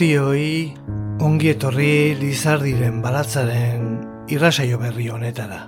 Guztioi ongi etorri Lizardiren baratzaren irrasaio berri honetara.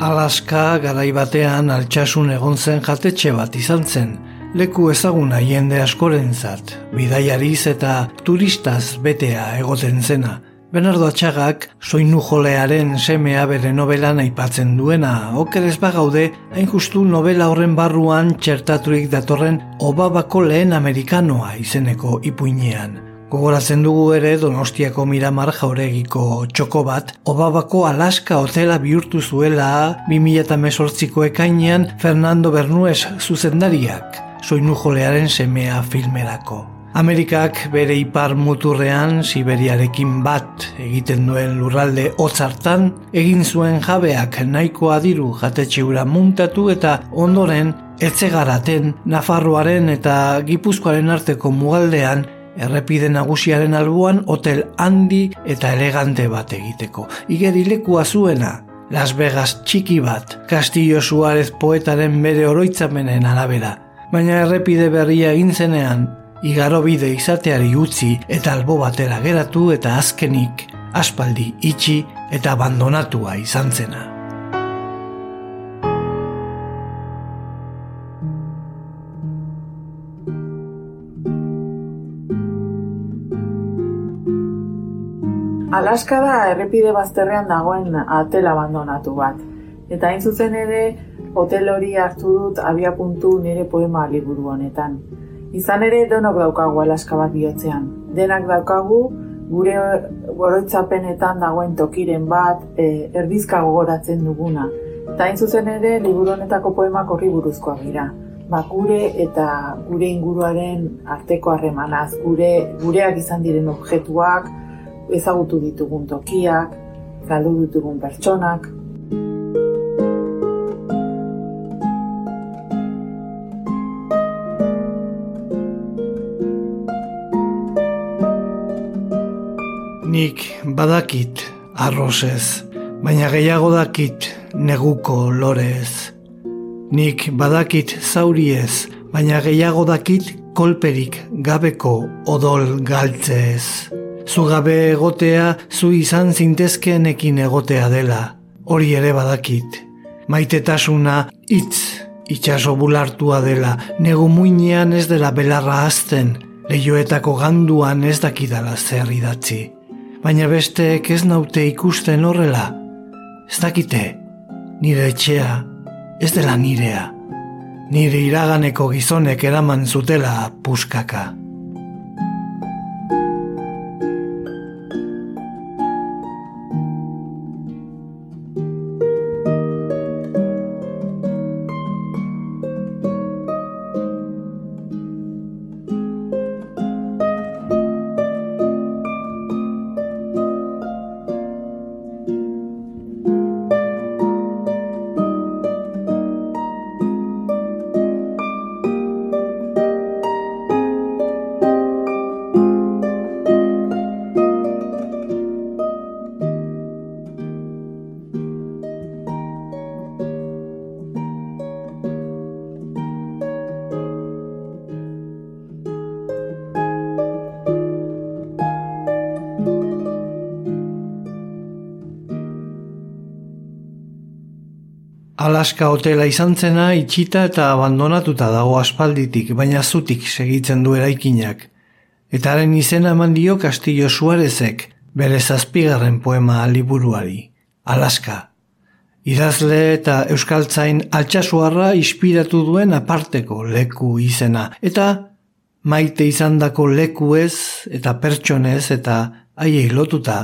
Alaska garai batean altxasun egon zen jatetxe bat izan zen, leku ezaguna jende askorentzat, bidaiariz eta turistaz betea egoten zena. Benardo Atxagak soinu jolearen semea bere novelan aipatzen duena, oker ez bagaude, hain justu novela horren barruan txertaturik datorren Obabako lehen Amerikanoa izeneko ipuinean. Gogoratzen dugu ere Donostiako Miramar jauregiko txoko bat, Obabako Alaska hotela bihurtu zuela 2018ko ekainean Fernando Bernues zuzendariak soinu jolearen semea filmerako. Amerikak bere ipar muturrean Siberiarekin bat egiten duen lurralde hotzartan, egin zuen jabeak nahikoa diru jatetxeura muntatu eta ondoren etzegaraten Nafarroaren eta Gipuzkoaren arteko mugaldean errepide nagusiaren albuan hotel handi eta elegante bat egiteko. Igeri lekua zuena, Las Vegas txiki bat, Castillo Suarez poetaren bere oroitzamenen arabera, baina errepide berria egin zenean, igaro bide izateari utzi eta albo batera geratu eta azkenik aspaldi itxi eta abandonatua izan zena. Alaska da errepide bazterrean dagoen atel abandonatu bat. Eta hain zuzen ere, hotel hori hartu dut abia puntu nire poema liburu honetan. Izan ere donok daukagu alaska bat bihotzean. Denak daukagu gure goroitzapenetan dagoen tokiren bat e, erdizka gogoratzen duguna. Eta zuzen ere liburu honetako poemak horri buruzkoak dira. Ba, gure eta gure inguruaren arteko harremanaz, gure gureak izan diren objektuak, ezagutu ditugun tokiak, galdu ditugun pertsonak, Nik badakit arrozez, baina gehiago dakit neguko lorez. Nik badakit zauriez, baina gehiago dakit kolperik gabeko odol galtzez. Zu gabe egotea, zu izan zintezkeenekin egotea dela, hori ere badakit. Maitetasuna hitz itxaso bulartua dela, negu muinean ez dela belarra azten, lehioetako ganduan ez dakidala zer idatzi baina besteek ez naute ikusten horrela. Ez dakite, nire etxea, ez dela nirea. Nire iraganeko gizonek eraman zutela puskaka. Alaska hotela izan zena itxita eta abandonatuta dago aspalditik, baina zutik segitzen du eraikinak. Eta haren izena eman dio Castillo Suarezek, bere zazpigarren poema liburuari, Alaska. Idazle eta euskaltzain altxasuarra inspiratu duen aparteko leku izena. Eta maite izandako leku ez eta pertsonez eta haiei lotuta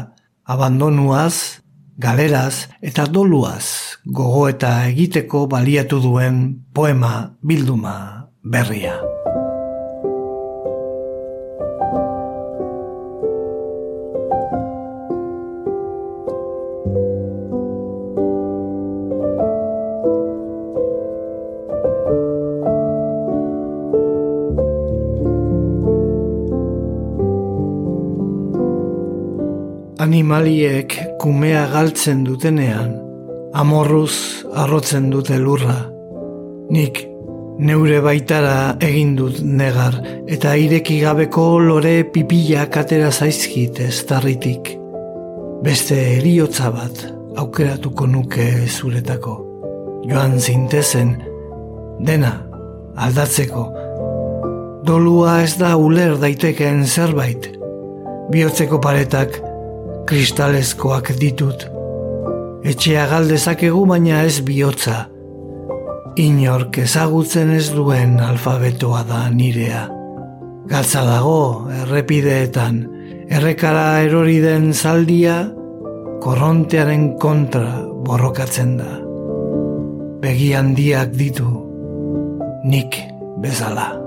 abandonuaz, galeraz eta doluaz gogo eta egiteko baliatu duen poema bilduma berria. Animaliek kumea galtzen dutenean, amorruz arrotzen dute lurra. Nik neure baitara egin dut negar, eta ireki gabeko lore pipila katera zaizkit ez tarritik. Beste eriotza bat aukeratuko nuke zuretako. Joan zintezen, dena, aldatzeko. Dolua ez da uler daitekeen zerbait. Biotzeko paretak, kristalezkoak ditut. Etxea galdezakegu baina ez bihotza. Inork ezagutzen ez duen alfabetoa da nirea. Gatza dago errepideetan, errekara erori den zaldia, korrontearen kontra borrokatzen da. Begi handiak ditu, nik bezala.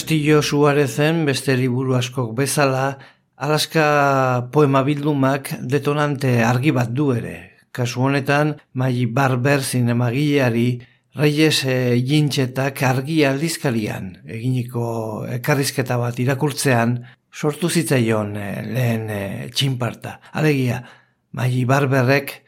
Castillo Suarezen beste liburu askok bezala, Alaska poema bildumak detonante argi bat du ere. Kasu honetan, Mai Barber zinemagileari Reyes e, jintxetak argi aldizkarian eginiko ekarrizketa bat irakurtzean sortu zitzaion e, lehen e, txinparta. Alegia, Mai Barberrek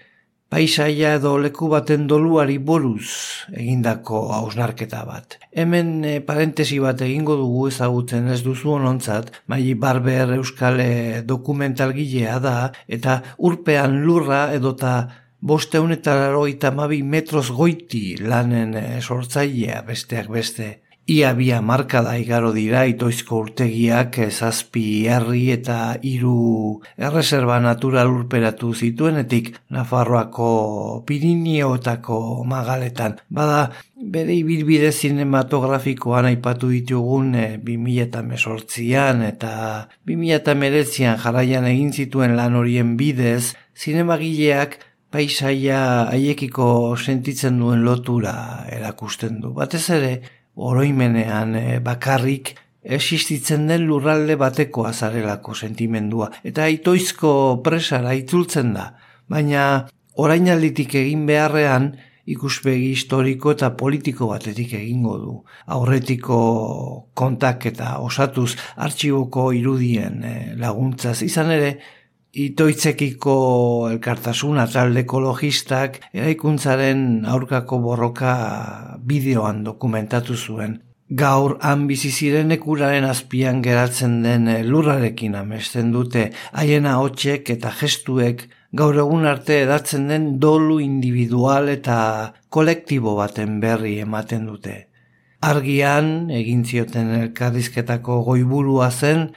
paisaia edo leku baten doluari boruz egindako hausnarketa bat. Hemen e, parentesi bat egingo dugu ezagutzen ez duzu honontzat, mai barber euskal eh, dokumentalgilea da, eta urpean lurra edota bosteun eta mabi metroz goiti lanen e, sortzailea besteak beste. Ia bia marka da igaro dira itoizko urtegiak zazpi herri eta hiru erreserba natural urperatu zituenetik Nafarroako Pirineotako magaletan. Bada, bere ibilbide zinematografikoan aipatu ditugun e, 2018an eta 2019an jarraian egin zituen lan horien bidez, zinemagileak paisaia haiekiko sentitzen duen lotura erakusten du. Batez ere, oroimenean e, bakarrik existitzen den lurralde bateko azarelako sentimendua. Eta itoizko presara itzultzen da, baina orain alditik egin beharrean ikuspegi historiko eta politiko batetik egingo du. Aurretiko kontak eta osatuz artxiboko irudien e, laguntzaz izan ere, itoitzekiko elkartasuna talde ekologistak eraikuntzaren aurkako borroka bideoan dokumentatu zuen. Gaur han bizi ziren ekuraren azpian geratzen den lurrarekin amesten dute haiena hotsek eta gestuek gaur egun arte edatzen den dolu individual eta kolektibo baten berri ematen dute. Argian egin zioten elkarrizketako goiburua zen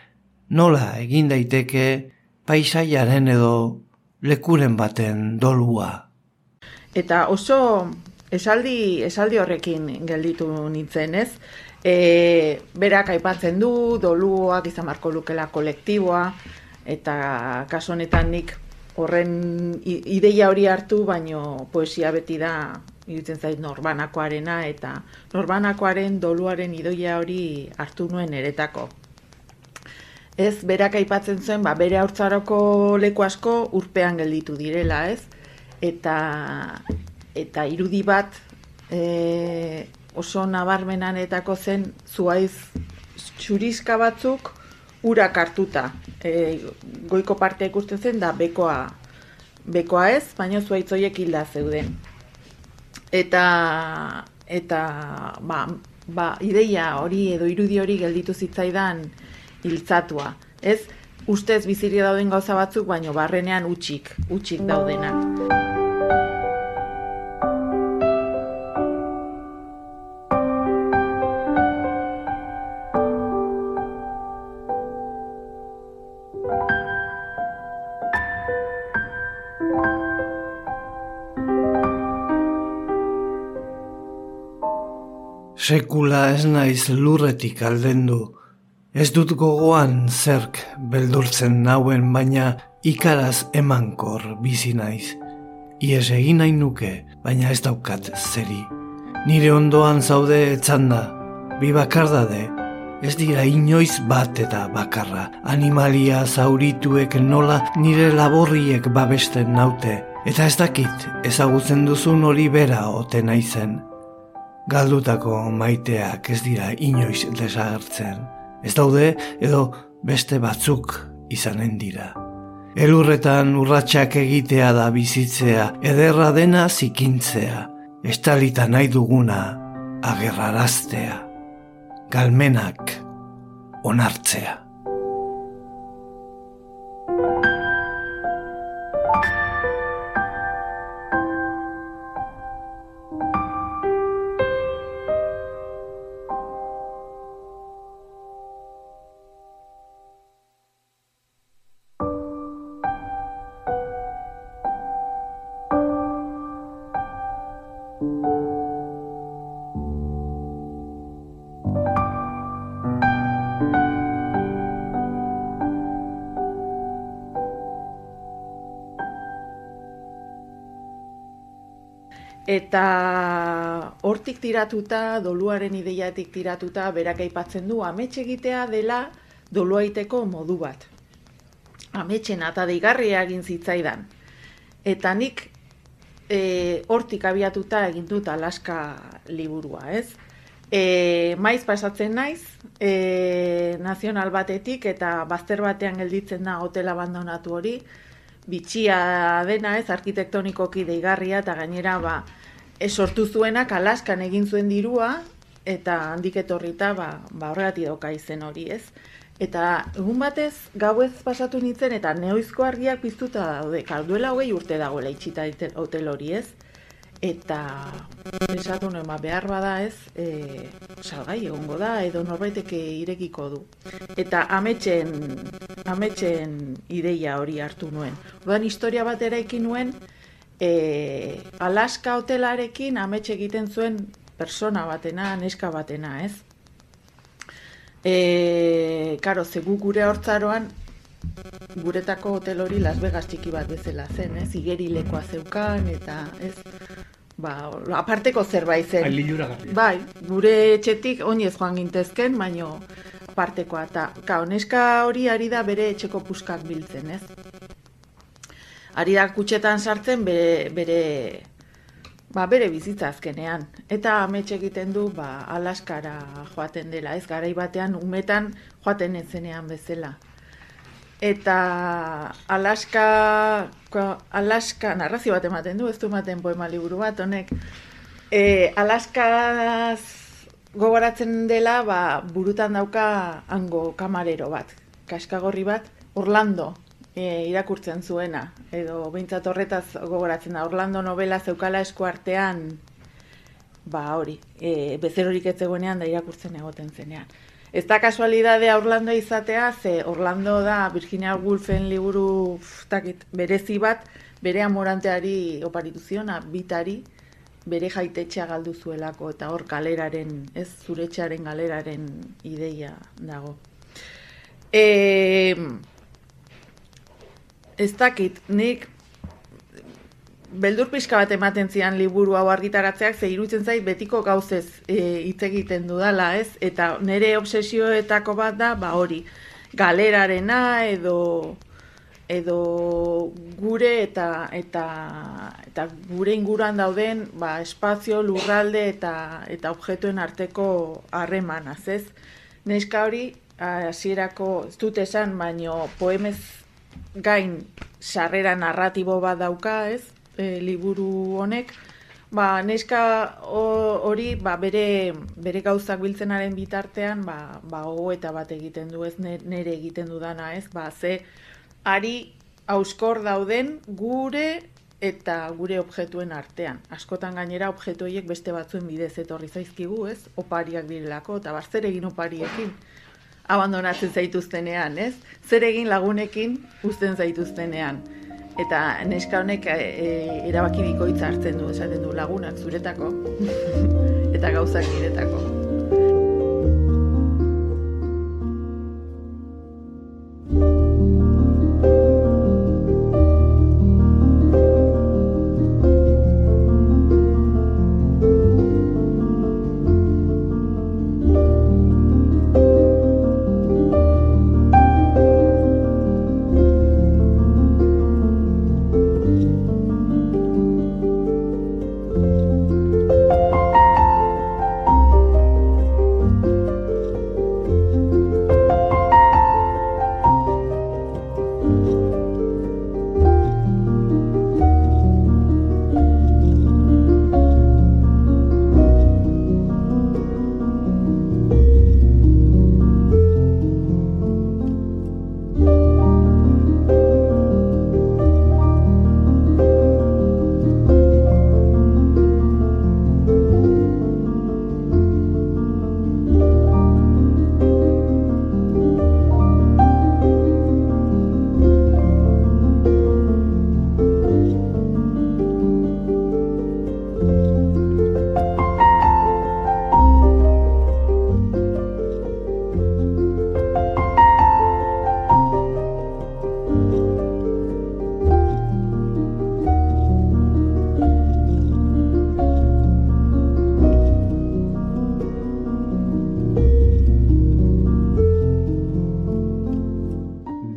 nola egin daiteke paisaiaren edo lekuren baten dolua. Eta oso esaldi, esaldi horrekin gelditu nintzen, ez? E, berak aipatzen du, doluak izan marko lukela kolektiboa, eta kaso honetan nik horren ideia hori hartu, baino poesia beti da iruditzen zait norbanakoarena eta norbanakoaren doluaren idoia hori hartu nuen eretako. Ez, berak aipatzen zuen, ba, bere haurtzaroko leku asko urpean gelditu direla, ez? Eta, eta irudi bat e, oso nabarmenanetako zen zuaiz txuriska batzuk urak hartuta. E, goiko parte ikusten zen da bekoa, bekoa ez, baina zuaitzoiek hilda zeuden. Eta, eta ba, ba, ideia hori edo irudi hori gelditu zitzaidan, hiltzatua. Ez, ustez biziri dauden gauza batzuk, baino barrenean utxik, utxik daudenak. Sekula ez naiz lurretik aldendu, Ez dut gogoan zerk beldurtzen nauen baina ikaraz emankor bizi naiz. Ies egin nahi nuke, baina ez daukat zeri. Nire ondoan zaude etzanda, bi bakardade, ez dira inoiz bat eta bakarra. Animalia zaurituek nola nire laborriek babesten naute, eta ez dakit ezagutzen duzun hori bera ote naizen. Galdutako maiteak ez dira inoiz desagertzen ez daude edo beste batzuk izanen dira. Elurretan urratsak egitea da bizitzea, ederra dena zikintzea, estalita nahi duguna agerraraztea, galmenak onartzea. Eta hortik tiratuta, doluaren ideiatik tiratuta, berak aipatzen du, ametxe egitea dela doluaiteko modu bat. Ametxen eta deigarria egin zitzaidan. Eta nik e, hortik abiatuta egin dut Alaska liburua, ez? E, maiz pasatzen naiz, e, nazional batetik eta bazter batean gelditzen da hotel abandonatu hori, bitxia dena ez, arkitektonikoki deigarria, eta gainera ba, sortu zuenak alaskan egin zuen dirua, eta handik etorrita ba, ba horregati doka izen hori ez. Eta egun batez, gauez pasatu nintzen, eta neoizko argiak piztuta daude, kalduela hogei urte dagoela itxita hotel hori ez eta esatu nuen, ba, behar bada ez, e, salgai egongo da, edo norbaiteke irekiko du. Eta ametxen, ametxen ideia hori hartu nuen. Odan historia bat eraikin nuen, e, Alaska hotelarekin ametxe egiten zuen persona batena, neska batena, ez? E, karo, ze gure hortzaroan, guretako hotel hori Las Vegas txiki bat bezala zen, ez? Igerilekoa zeukan, eta ez? Ba, aparteko zerbait zen. Bai, gure etxetik oinez joan gintezken, baino apartekoa. Eta, ka, oneska hori ari da bere etxeko puskak biltzen, ez? Ari da kutxetan sartzen bere, bere, ba, bere bizitza azkenean. Eta ametxe egiten du, ba, alaskara joaten dela, ez? Garai batean, umetan joaten etzenean bezala eta Alaska, Alaska narrazio bat ematen du, ez du ematen poema liburu bat, honek, e, Alaskaz gogoratzen dela, ba, burutan dauka hango kamarero bat, kaskagorri bat, Orlando e, irakurtzen zuena, edo behintzat horretaz gogoratzen da, Orlando novela zeukala eskuartean, ba hori, e, bezerorik ez da irakurtzen egoten zenean. Ez da kasualidadea Orlando izatea, ze Orlando da Virginia Woolfen liburu takit, berezi bat, bere amoranteari oparitu ziona, bitari, bere jaitetxea galdu zuelako, eta hor galeraren, ez zuretxearen galeraren ideia dago. E, ez dakit, nik beldur pixka bat ematen zian liburu hau argitaratzeak, ze irutzen zait betiko gauzez e, hitz egiten dudala, ez? Eta nire obsesioetako bat da, ba hori, galerarena edo edo gure eta eta eta gure inguruan dauden ba, espazio lurralde eta eta objektuen arteko harremanaz, ez? Neska hori hasierako ez dut esan, baino poemez gain sarrera narratibo bat dauka, ez? E, liburu honek, ba, neska hori ba, bere, bere gauzak biltzenaren bitartean ba, ba, eta bat egiten du ez nere egiten dudana ez, ba, ze ari auskor dauden gure eta gure objektuen artean. Askotan gainera objektu horiek beste batzuen bidez etorri zaizkigu, ez? Opariak direlako eta bar zer egin opariekin abandonatzen zaituztenean, ez? Zer egin lagunekin uzten zaituztenean. Eta neska honek e, erabaki bikoitza hartzen du, esaten du lagunak zuretako eta gauzak niretako.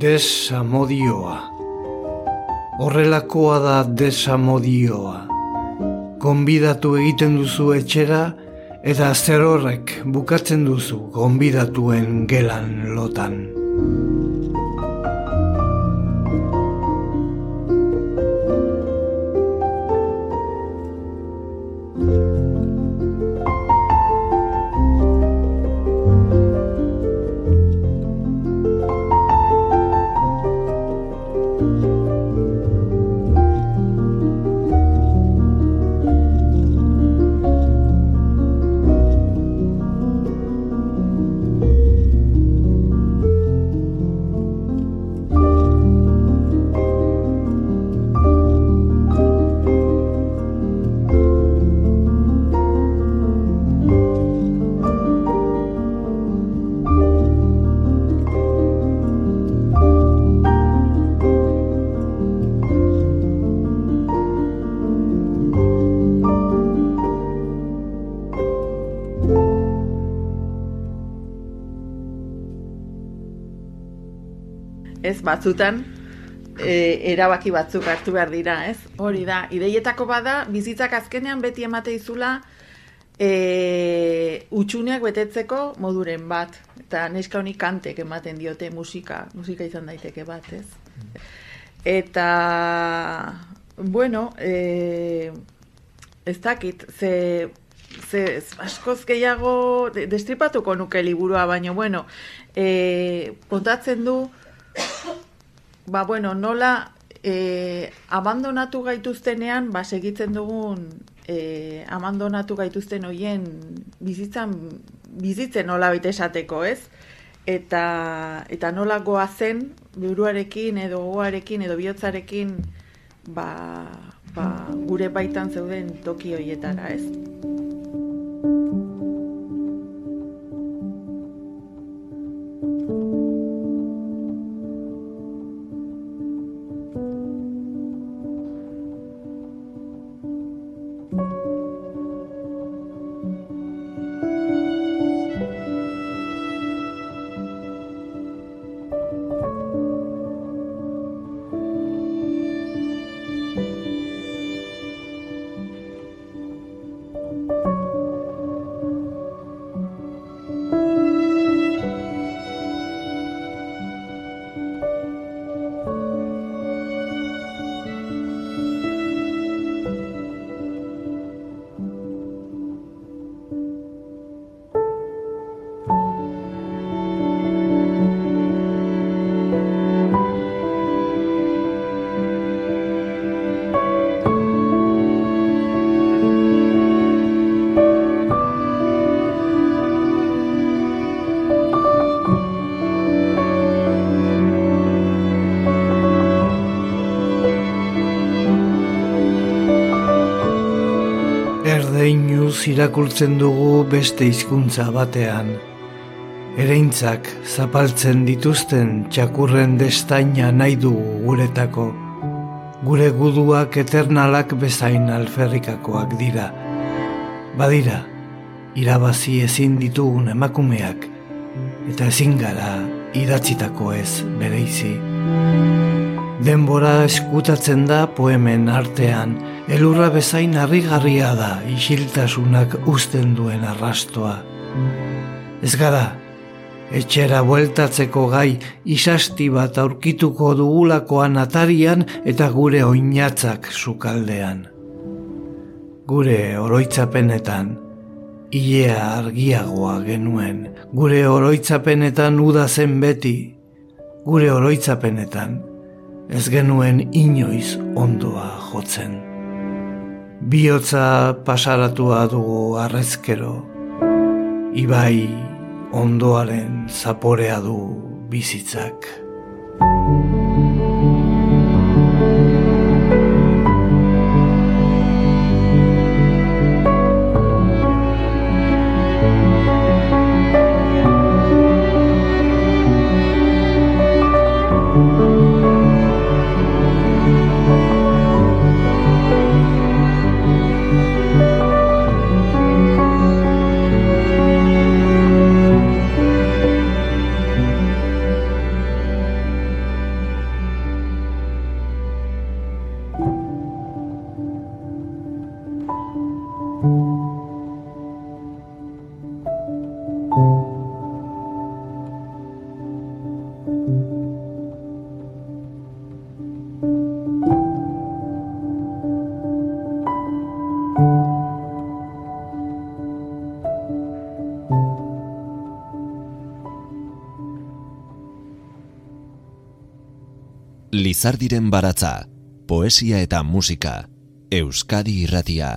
Desamodioa. Horrelakoa da desamodioa. Gonbidatu egiten duzu etxera eta zer horrek bukatzen duzu gonbidatuen gelan lotan. Batzutan e, erabaki batzuk hartu behar dira, ez? Hori da, ideietako bada, bizitzak azkenean beti emate izula e, utxuneak betetzeko moduren bat. Eta neska honi kantek ematen diote musika, musika izan daiteke bat, ez? Eta, bueno, e, ez dakit, ze, ze askoz gehiago destripatuko nuke liburua, baina, bueno, e, kontatzen du, ba, bueno, nola e, abandonatu gaituztenean, ba, segitzen dugun e, abandonatu gaituzten hoien bizitzan, bizitzen nola bite esateko, ez? Eta, eta nola goazen buruarekin edo goarekin edo bihotzarekin ba, ba, gure baitan zeuden toki hoietara, ez? Irakurtzen dugu beste hizkuntza batean. Ereintzak zapaltzen dituzten txakurren destaina nahi dugu guretako. Gure guduak eternalak bezain alferrikakoak dira. Badira, irabazi ezin ditugun emakumeak, eta ezin gara idatzitako ez bereizi. Denbora eskutatzen da poemen artean, elurra bezain harrigarria da isiltasunak uzten duen arrastoa. Ez gara, etxera bueltatzeko gai isasti bat aurkituko dugulakoan atarian eta gure oinatzak sukaldean. Gure oroitzapenetan, ilea argiagoa genuen, gure oroitzapenetan uda zen beti, gure oroitzapenetan, ez genuen inoiz ondoa jotzen. Biotza pasaratua dugu arrezkero, ibai ondoaren zaporea du bizitzak. Lizardiren baratza, poesia eta musika, Euskadi irratia.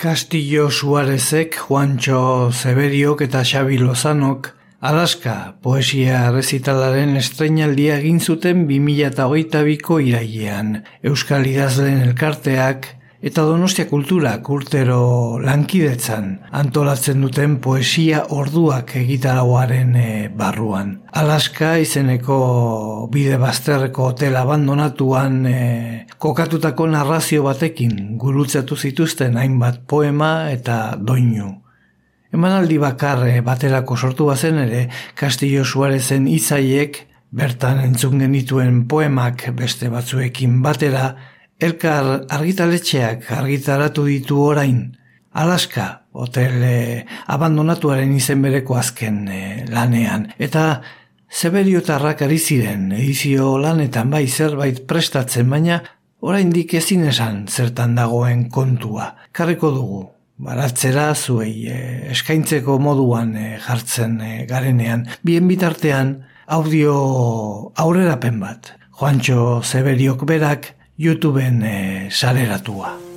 Castillo Suarezek, Juancho Zeberiok eta Xabi Lozanok, Alaska poesia rezitalaren estreinaldia egin zuten 2008ko irailean. Euskal idazleen elkarteak eta Donostia Kultura kurtero lankidetzan antolatzen duten poesia orduak egitarauaren e, barruan. Alaska izeneko bide bazterreko hotel abandonatuan e, kokatutako narrazio batekin gurutzatu zituzten hainbat poema eta doinu. Emanaldi bakarre baterako sortu bazen ere, Castillo Suarezen izaiek bertan entzun genituen poemak beste batzuekin batera Elkar argitaletxeak argitaratu ditu orain. Alaska, hotel eh, abandonatuaren izen bereko azken eh, lanean. Eta zeberiotarrak ari ziren edizio lanetan bai zerbait prestatzen, baina oraindik ezin esan zertan dagoen kontua. Karriko dugu, baratzera zuei eh, eskaintzeko moduan eh, jartzen eh, garenean. Bien bitartean, audio aurrerapen bat. Juancho Zeberiok berak, YouTubeen e, saleratua.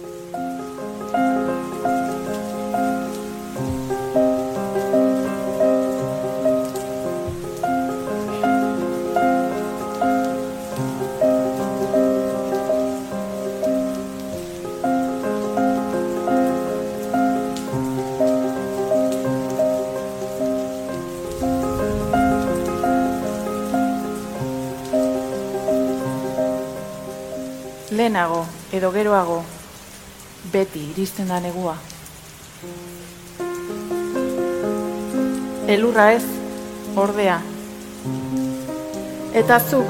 Lehenago edo geroago beti iristen da negua. Elurra ez, ordea. Eta zuk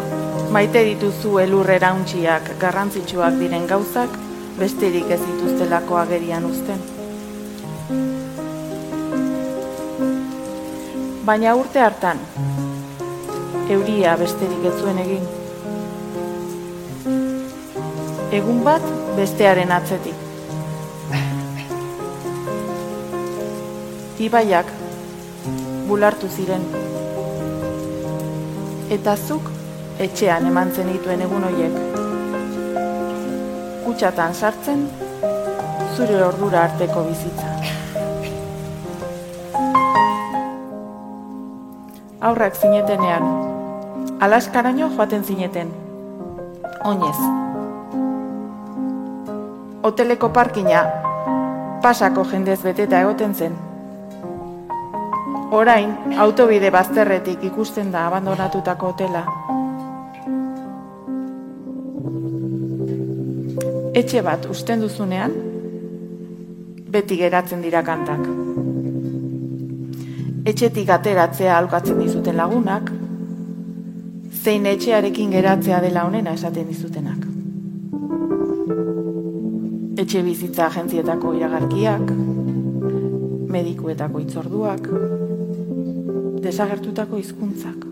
maite dituzu elurrera untxiak garrantzitsuak diren gauzak besterik ez dituztelako agerian uzten. Baina urte hartan, euria besterik ez zuen egin egun bat bestearen atzetik. Ibaiak bulartu ziren. Eta zuk etxean eman zenituen egun hoiek. Kutsatan sartzen, zure ordura arteko bizitza. Aurrak zinetenean, alaskaraino joaten zineten. Oinez hoteleko parkina pasako jendez beteta egoten zen. Orain, autobide bazterretik ikusten da abandonatutako hotela. Etxe bat usten duzunean, beti geratzen dira kantak. Etxetik ateratzea alkatzen dizuten lagunak, zein etxearekin geratzea dela honena esaten dizutenak etxe bizitza agentzietako iragarkiak, medikuetako itzorduak, desagertutako hizkuntzak.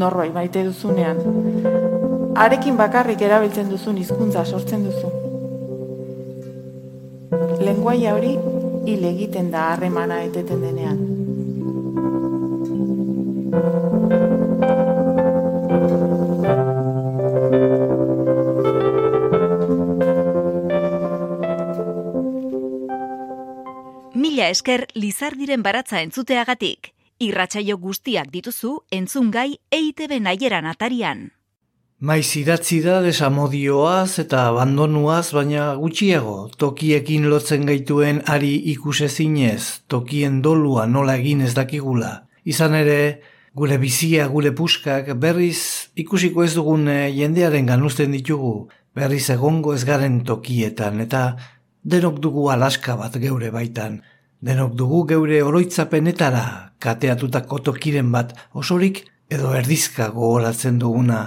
Norroi maite duzunean, arekin bakarrik erabiltzen duzun hizkuntza sortzen duzu. Lenguaia hori hil egiten da harremana eteten denean. Esker Lizardiren baratza entzuteagatik. Irratsaio guztiak dituzu entzungai EITB naieran atarian. Maiz idatzi da desamodioaz eta abandonuaz, baina gutxiago, tokiekin lotzen gaituen ari ikusezinez, tokien dolua nola egin ez dakigula. Izan ere, gure bizia, gure puskak, berriz ikusiko ez dugun eh, jendearen ganuzten ditugu, berriz egongo ez garen tokietan, eta denok dugu alaska bat geure baitan, Denok dugu geure oroitzapenetara kateatutako tokiren bat osorik edo erdizka gogoratzen duguna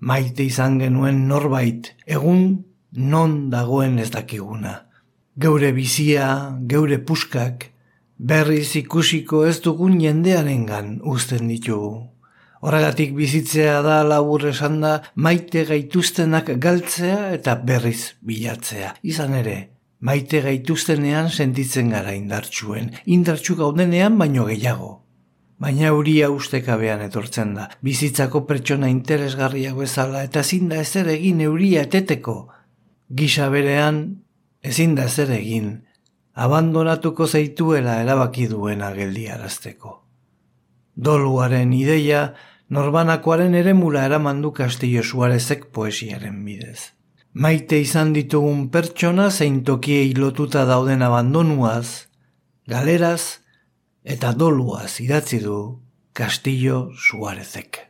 maite izan genuen norbait egun non dagoen ez dakiguna. Geure bizia, geure puskak, berriz ikusiko ez dugun jendearengan uzten ditugu. Horregatik bizitzea da labur esan da maite gaituztenak galtzea eta berriz bilatzea. Izan ere, Maite gaituztenean sentitzen gara indartsuen, indartsu gaudenean baino gehiago. Baina euria ustekabean etortzen da, bizitzako pertsona interesgarriago ezala eta ezin da ezer egin euria eteteko. Gisa berean, ezin da ezer egin, abandonatuko zeituela erabaki duena geldiarazteko. Doluaren ideia, norbanakoaren ere mula eramandu kastillo suarezek poesiaren bidez. Maite izan ditugun pertsona zein tokiei lotuta dauden abandonuaz, galeraz eta doluaz idatzi du Castillo Suarezek.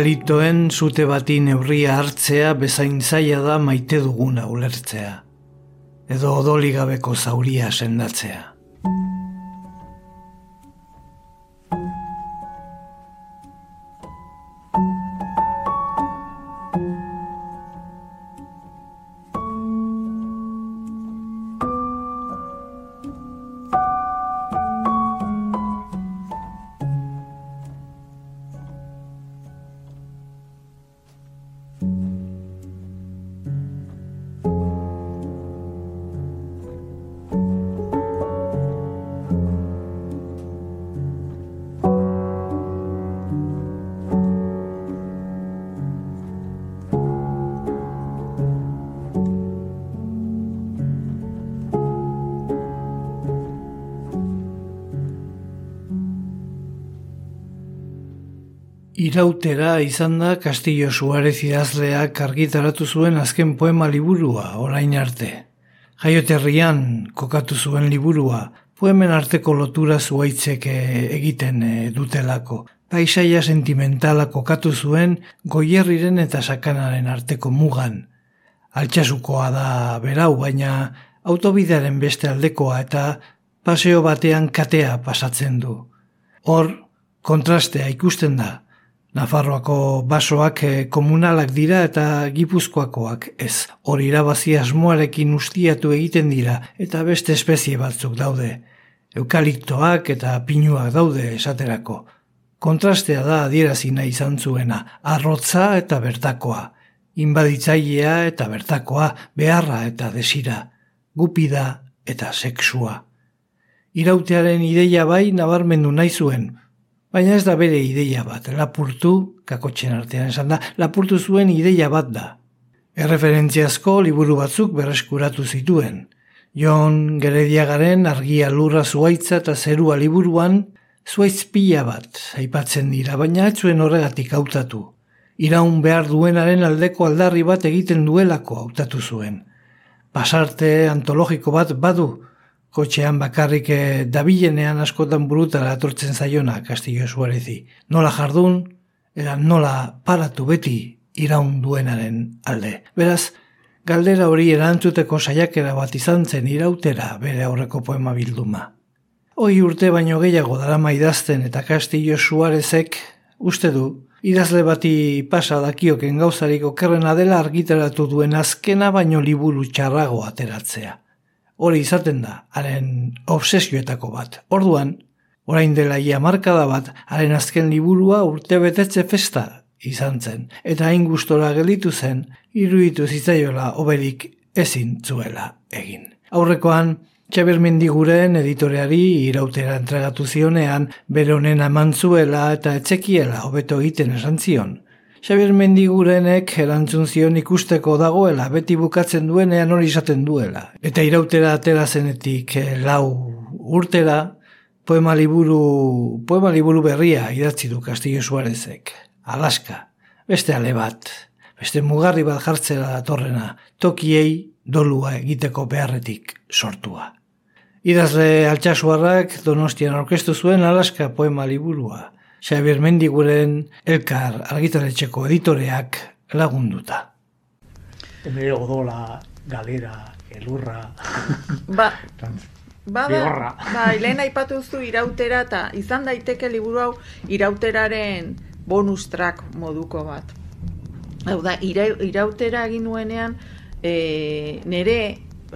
Eukalitoen zute bati neurria hartzea bezain zaila da maite duguna ulertzea. Edo odoligabeko zauria sendatzea. Irautera izan da Castillo Suarez idazleak argitaratu zuen azken poema liburua, orain arte. Jaioterrian kokatu zuen liburua, poemen arteko lotura zuaitzek egiten eh, dutelako. Paisaia sentimentala kokatu zuen goierriren eta sakanaren arteko mugan. Altxasukoa da berau, baina autobidearen beste aldekoa eta paseo batean katea pasatzen du. Hor, kontrastea ikusten da. Nafarroako basoak eh, komunalak dira eta gipuzkoakoak ez. Hor irabazi asmoarekin ustiatu egiten dira eta beste espezie batzuk daude. Eukaliptoak eta pinuak daude esaterako. Kontrastea da adierazi nahi izan zuena, arrotza eta bertakoa, inbaditzailea eta bertakoa, beharra eta desira, gupida eta sexua. Irautearen ideia bai nabarmendu nahi zuen, baina ez da bere ideia bat, lapurtu, kakotxen artean esan da, lapurtu zuen ideia bat da. Erreferentziazko liburu batzuk berreskuratu zituen. Jon Gerediagaren argia lurra zuaitza eta zerua liburuan, zuaitz pila bat aipatzen dira, baina ez zuen horregatik hautatu. Iraun behar duenaren aldeko aldarri bat egiten duelako hautatu zuen. Pasarte antologiko bat badu, kotxean bakarrik eh, dabilenean askotan burutara atortzen zaiona Castillo Suarezi. Nola jardun, era nola paratu beti iraun duenaren alde. Beraz, galdera hori erantzuteko saiakera bat izan zen irautera bere aurreko poema bilduma. Hoi urte baino gehiago darama idazten eta Castillo Suarezek uste du, idazle bati pasa dakioken gauzariko kerrena dela argitaratu duen azkena baino liburu txarrago ateratzea hori izaten da, haren obsesioetako bat. Orduan, orain dela ia markada bat, haren azken liburua urte betetze festa izan zen, eta hain gustora gelitu zen, iruditu zitzaiola oberik ezin zuela egin. Aurrekoan, Xaber Mendiguren editoreari irautera entregatu zionean, bere honen amantzuela eta etxekiela hobeto egiten esan zion. Xabier Mendigurenek erantzun zion ikusteko dagoela, beti bukatzen duenean hori izaten duela. Eta irautera atera zenetik eh, lau urtera, poema liburu, poema liburu berria idatzi du Castillo Suarezek. Alaska, beste ale bat, beste mugarri bat jartzera datorrena, tokiei dolua egiteko beharretik sortua. Idazle altxasuarrak donostian orkestu zuen Alaska poema liburua. Xabier Mendiguren elkar argitaletxeko editoreak lagunduta. Hemen odola, galera, elurra... Ba, ba, ba, ba, lehen aipatu zu irautera eta izan daiteke liburu hau irauteraren bonus track moduko bat. Hau da, irautera egin nuenean e, nere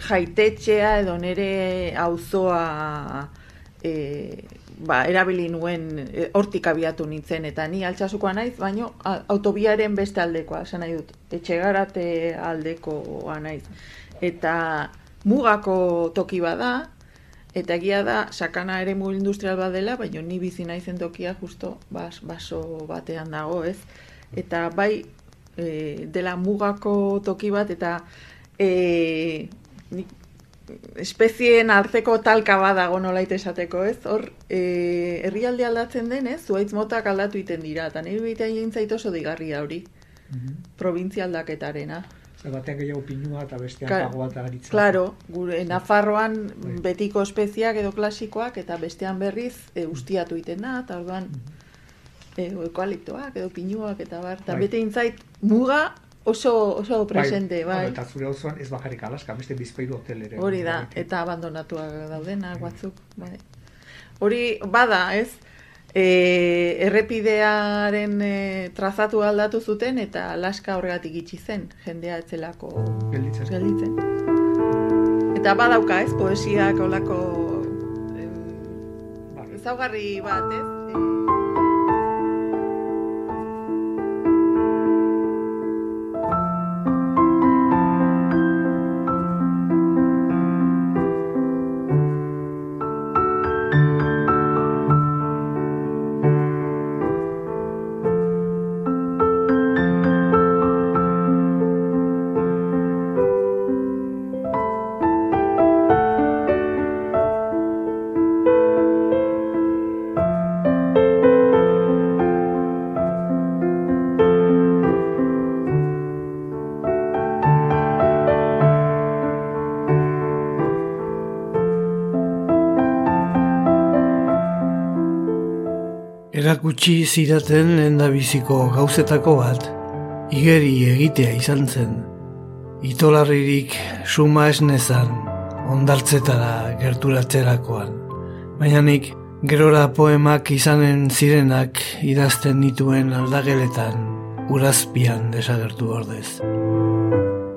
jaitetxea edo nere auzoa e, ba, erabili nuen e, hortik abiatu nintzen eta ni altsasukoa naiz, baino autobiaren beste aldekoa, esan nahi dut, etxegarate aldekoa naiz. Eta mugako toki bada, eta egia da, sakana ere mugu industrial badela, baino ni bizi naizen tokia justo bas, baso batean dago, ez? Eta bai, e, dela mugako toki bat, eta e, nik espezien arteko talka badago nolait esateko, ez? Hor, e, herrialde aldatzen denez, zuaitz motak aldatu iten dira, eta nire bitea jentzait oso digarria hori, mm -hmm. provintzia aldaketarena. Zer batean gehiago pinua eta bestean Ka pago bat agaritzen. Claro, gure Nafarroan bai. betiko espeziak edo klasikoak, eta bestean berriz e, ustiatu iten da, eta orduan, mm -hmm. edo pinuak, eta bar, eta bai. bete intzait muga oso, oso bai, presente, bai. bai. Eta zure osoan ez bajarik alaska, beste bizpairu hotel ere. Hori da, eta abandonatuak daudenak bai. batzuk, bai. Hori bada, ez? E, errepidearen e, trazatu aldatu zuten eta alaska horregatik itxi zen, jendea etzelako gelditzen. gelditzen. Eta badauka, ez? Poesiak olako ezaugarri bat, ez? Erakutsi zidaten endabiziko gauzetako bat, igeri egitea izan zen. Itolarririk suma esnezan, ondartzetara gerturatzerakoan. Baina nik gerora poemak izanen zirenak idazten dituen aldageletan urazpian desagertu ordez.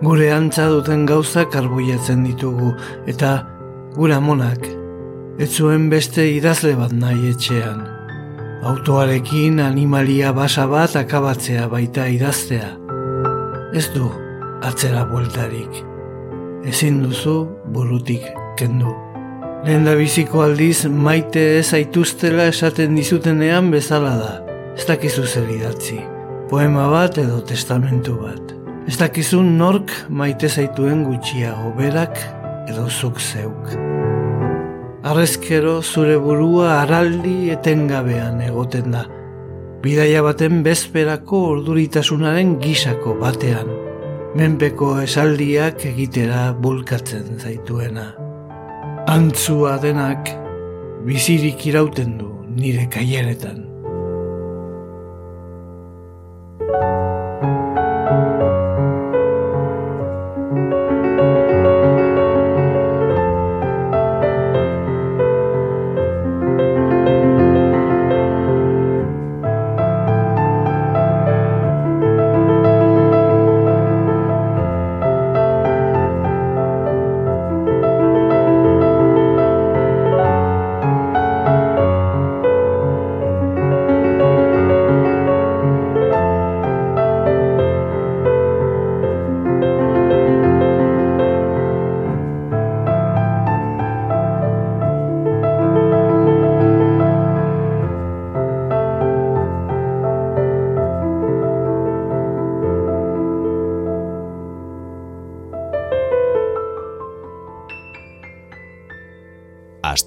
Gure antza duten gauzak arbuiatzen ditugu eta gura monak ez zuen beste idazle bat nahi etxean. Autoarekin animalia basa bat akabatzea baita idaztea. Ez du atzera bueltarik. Ezin duzu burutik kendu. Lehen da biziko aldiz maite ez aituztela esaten dizutenean bezala da. Ez dakizu zer idatzi. Poema bat edo testamentu bat. Ez dakizu nork maite zaituen gutxiago berak edo zuk zeuk. Arrezkero zure burua araldi etengabean egoten da. Bidaia baten bezperako orduritasunaren gisako batean. Menpeko esaldiak egitera bulkatzen zaituena. Antzua denak bizirik irauten du nire kaieretan.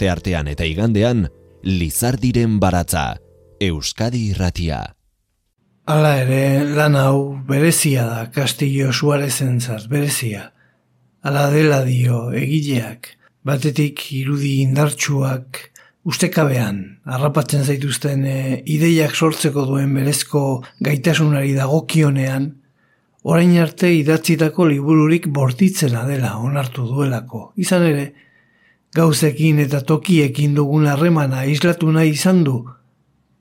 Aste artean eta igandean, Lizardiren baratza, Euskadi irratia. Hala ere, lan hau berezia da Castillo Suarezen berezia. Hala dela dio egileak, batetik irudi indartsuak, ustekabean, harrapatzen zaituzten e, ideiak sortzeko duen berezko gaitasunari dagokionean, orain arte idatzitako libururik bortitzena dela onartu duelako. Izan ere, gauzekin eta tokiekin dugun harremana islatu nahi izan du,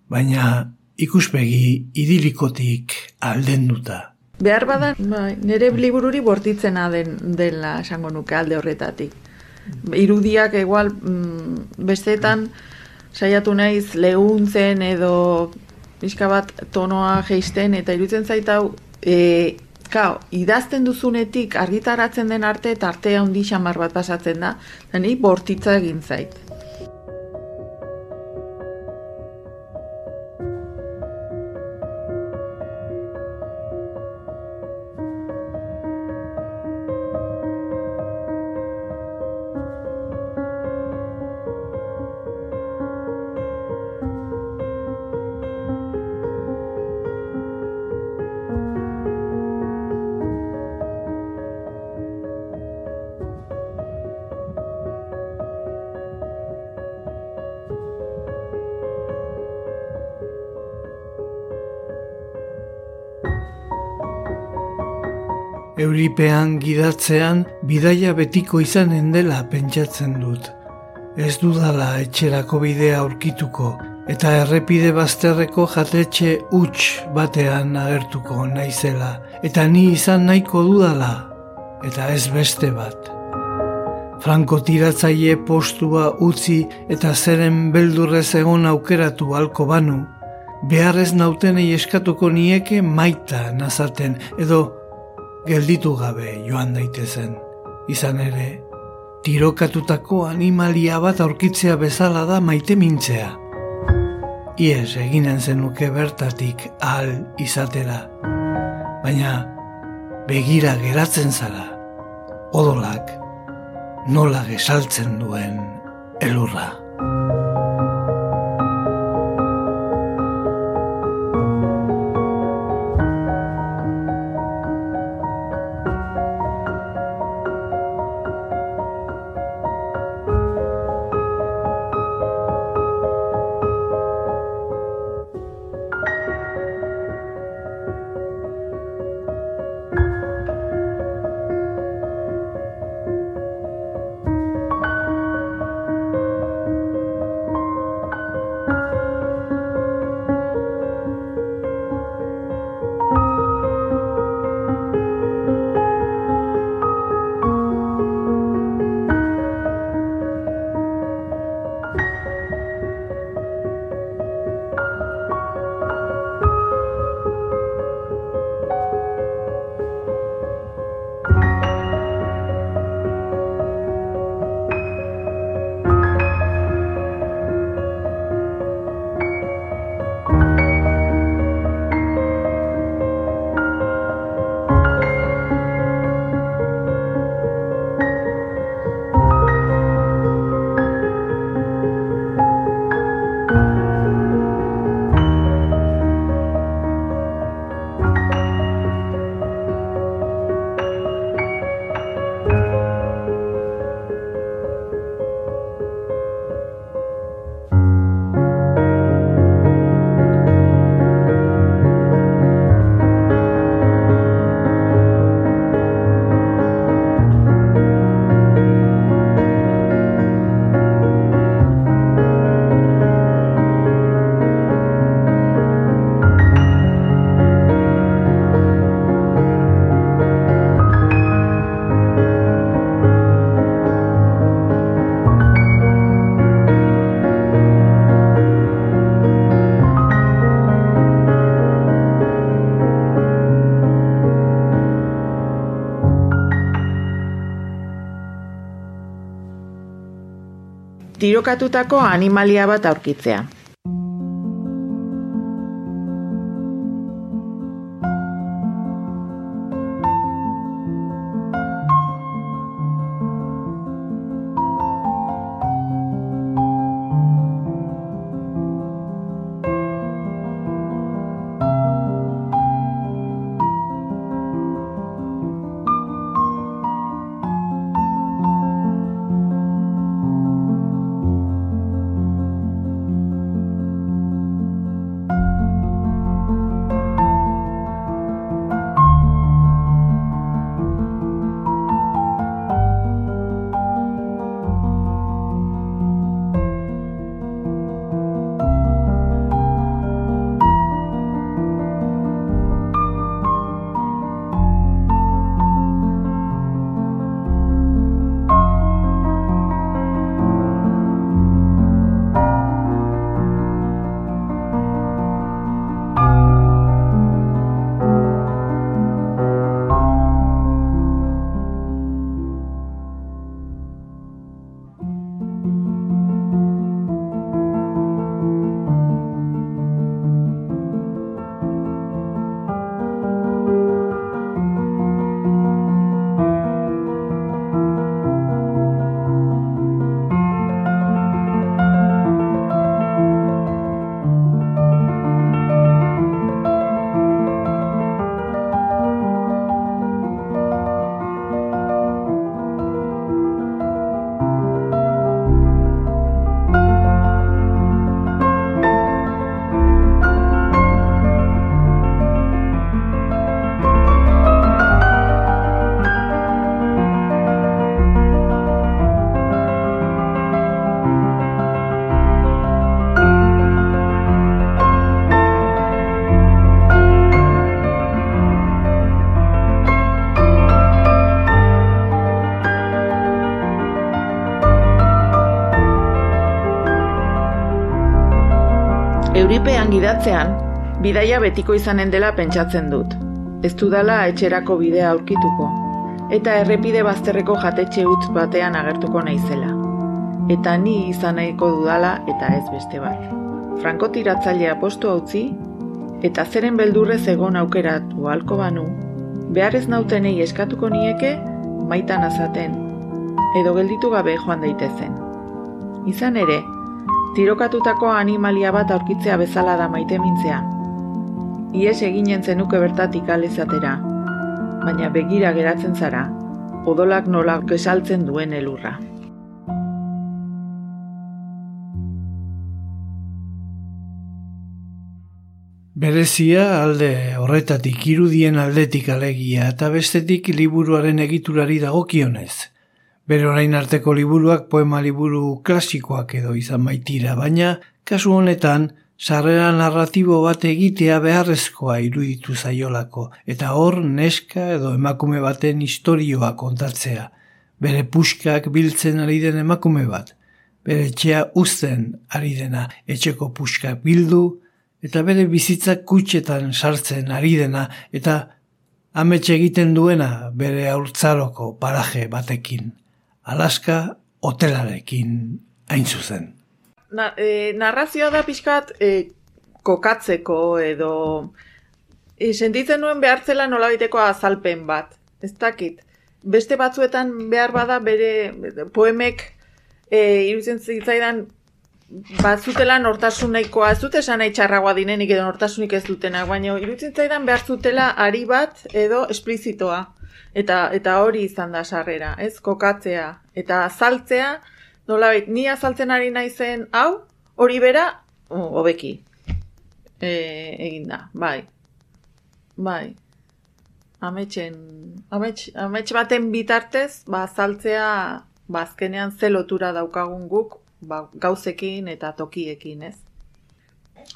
baina ikuspegi idilikotik aldenduta. Behar badan, bai, nire libururi bortitzena den dela esango nuke alde horretatik. Irudiak egual mm, bestetan saiatu naiz lehuntzen edo pixka bat tonoa geisten eta irutzen zaitau e, Kao, idazten duzunetik argitaratzen den arte eta artea handi xamar bat pasatzen da, da ni bortitza egin zait. Euripean gidatzean bidaia betiko izanen dela pentsatzen dut. Ez dudala etxerako bidea aurkituko eta errepide bazterreko jatetxe huts batean agertuko naizela eta ni izan nahiko dudala eta ez beste bat. Franko tiratzaile postua utzi eta zeren beldurrez egon aukeratu halko banu, beharrez nautenei eskatuko nieke maita nazaten edo gelditu gabe joan daitezen. Izan ere, tirokatutako animalia bat aurkitzea bezala da maite mintzea. Ies eginen zenuke bertatik ahal izatera. Baina, begira geratzen zara, odolak nola gesaltzen duen elurra. Tirokatutako animalia bat aurkitzea. Gidatzean, bidaia betiko izanen dela pentsatzen dut. Ez dudala etxerako bidea aurkituko, eta errepide bazterreko jatetxe utz batean agertuko naizela. Eta ni izan nahiko dudala eta ez beste bat. Franko tiratzailea postu utzi, eta zeren beldurrez egon aukeratu halko banu, behar ez nautenei eskatuko nieke, maitan azaten, edo gelditu gabe joan daitezen. Izan ere, tirokatutako animalia bat aurkitzea bezala da maite mintzea. Ies eginen zenuke bertatik alezatera, baina begira geratzen zara, odolak nola gesaltzen duen elurra. Berezia alde horretatik irudien aldetik alegia eta bestetik liburuaren egiturari dagokionez. Bere orain arteko liburuak poema liburu klasikoak edo izan baitira, baina kasu honetan sarrera narratibo bat egitea beharrezkoa iruditu zaiolako, eta hor neska edo emakume baten istorioa kontatzea, bere puskak biltzen ari den emakume bat, bere etxea uzten ari dena etxeko puskak bildu, eta bere bizitzak kutxetan sartzen ari dena, eta ametxe egiten duena bere aurtzaroko paraje batekin. Alaska hotelarekin hain zuzen. Na, e, narrazioa da pixkat e, kokatzeko edo e, sentitzen nuen behartzela nolabiteko azalpen bat. Ez dakit. Beste batzuetan behar bada bere poemek e, iruditzen zitzaidan batzutela nortasun nahikoa, ez dute esan nahi txarragoa dinenik edo nortasunik ez dutenak, baina iruditzen zaidan behar zutela ari bat edo esplizitoa. Eta, eta hori izan da sarrera, ez? Kokatzea. Eta azaltzea, nola ni azaltzen ari naizen hau, hori bera, hobeki. E, egin da, bai. Bai. Ametxen, amets, amets baten bitartez, ba, azaltzea, ba, azkenean ze lotura daukagun guk, ba, gauzekin eta tokiekin, ez?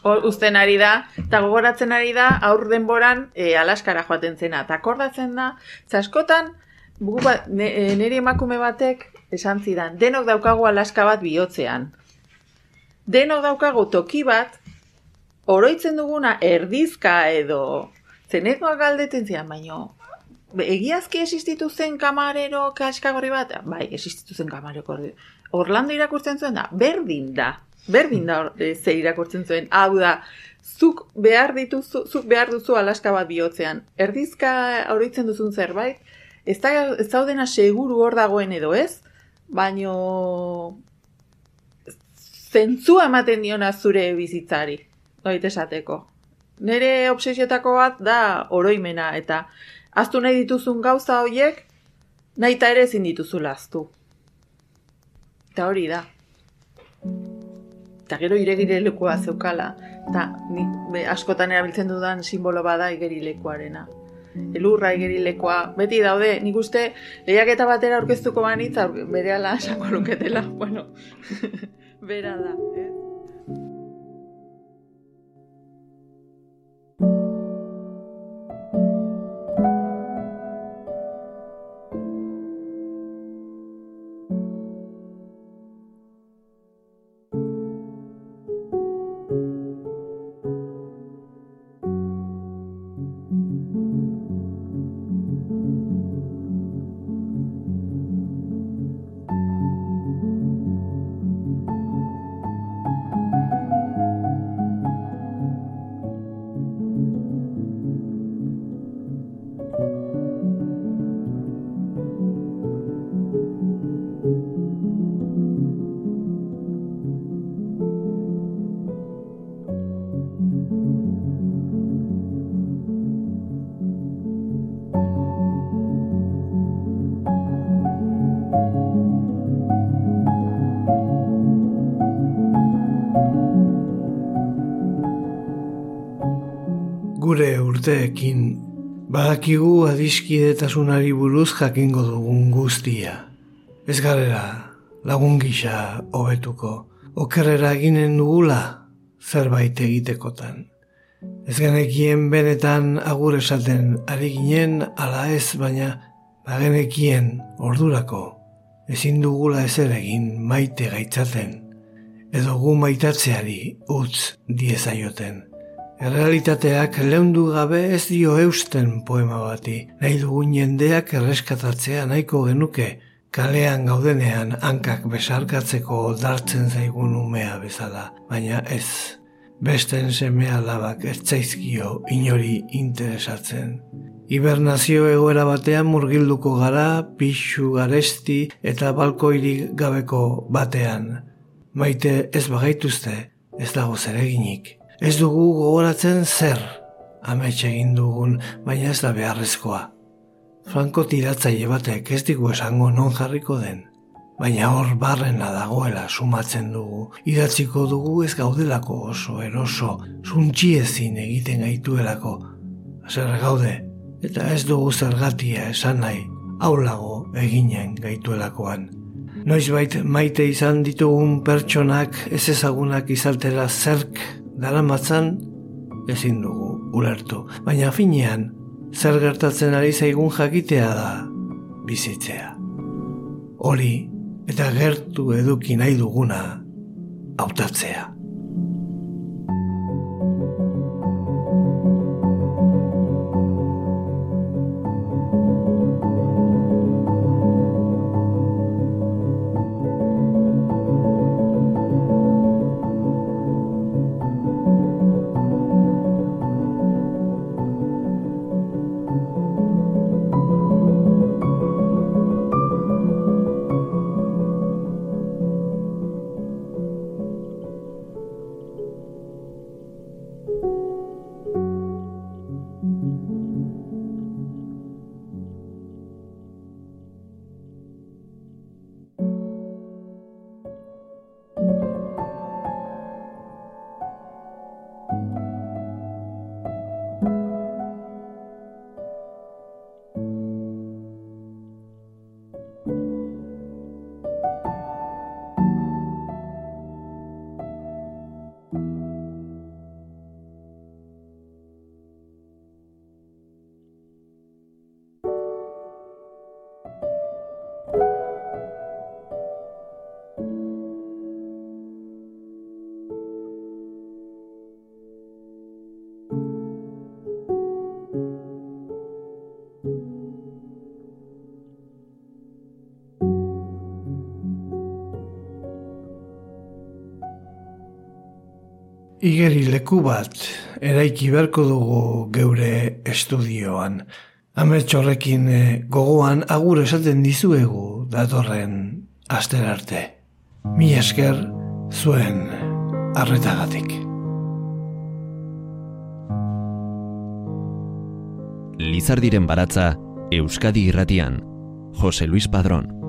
Uzten ari da, eta gogoratzen ari da, aur denboran e, alaskara joaten zena. Eta akordatzen da, zaskotan, ba, e, nire emakume batek esan zidan, denok daukagu alaska bat bihotzean. Denok daukagu toki bat, oroitzen duguna erdizka edo, zenetmoa galdetzen zidan, baino, egiazki existitu zen kamarero kaskagorri bat? Bai, existitu zen kamarero Orlando irakurtzen zuen da, berdin da. Berdin da e, ze irakurtzen zuen. Hau da, zuk behar dituzu, zuk behar duzu alaska bat bihotzean. Erdizka auritzen duzun zerbait, ez, da, ez zaudena seguru hor dagoen edo ez, baino zentzua ematen diona zure bizitzari, doit esateko. Nere obsesiotako bat da oroimena eta aztu nahi dituzun gauza horiek nahi eta ere ezin dituzu laztu. Eta hori da. Eta gero iregirilekua zeukala. Eta ni askotan erabiltzen dudan simbolo bada igerilekuarena. Elurra igerilekoa. Beti daude, nik uste lehiaketa batera aurkeztuko banitz, bere ala esango luketela. Bueno, bera da. Eh? Urteekin badakigu adiskidetasunari buruz jakingo dugun guztia. Ez garera lagun gisa hobetuko, okerrera ginen dugula zerbait egitekotan. Ez genekien benetan agur esaten ari ginen ala ez baina bagenekien ordurako ezin dugula ezer egin maite gaitzaten edo gu maitatzeari utz diezaioten. Errealitateak leundu gabe ez dio eusten poema bati. Nahi dugun jendeak erreskatatzea nahiko genuke, kalean gaudenean hankak besarkatzeko dartzen zaigun umea bezala, baina ez. Besten semea labak ez zaizkio inori interesatzen. Hibernazio egoera batean murgilduko gara, pixu garesti eta balkoirik gabeko batean. Maite ez bagaituzte, ez dago zereginik. Ez dugu gogoratzen zer, amets egin dugun, baina ez da beharrezkoa. Franko tiratzaile batek ez digu esango non jarriko den. Baina hor barrena dagoela sumatzen dugu, idatziko dugu ez gaudelako oso eroso, zuntxiezin egiten gaituelako. Zer gaude, eta ez dugu zergatia esan nahi, aulago eginen gaituelakoan. Noizbait maite izan ditugun pertsonak ez ezagunak izaltera zerk dara matzan ezin dugu ulertu. Baina finean, zer gertatzen ari zaigun jakitea da bizitzea. Hori eta gertu eduki nahi duguna hautatzea. Igeri leku bat eraiki beharko dugu geure estudioan. Amets horrekin eh, gogoan agur esaten dizuegu datorren asterarte. Mi esker zuen arretagatik. Lizardiren baratza Euskadi irratian. Jose Luis Padrón.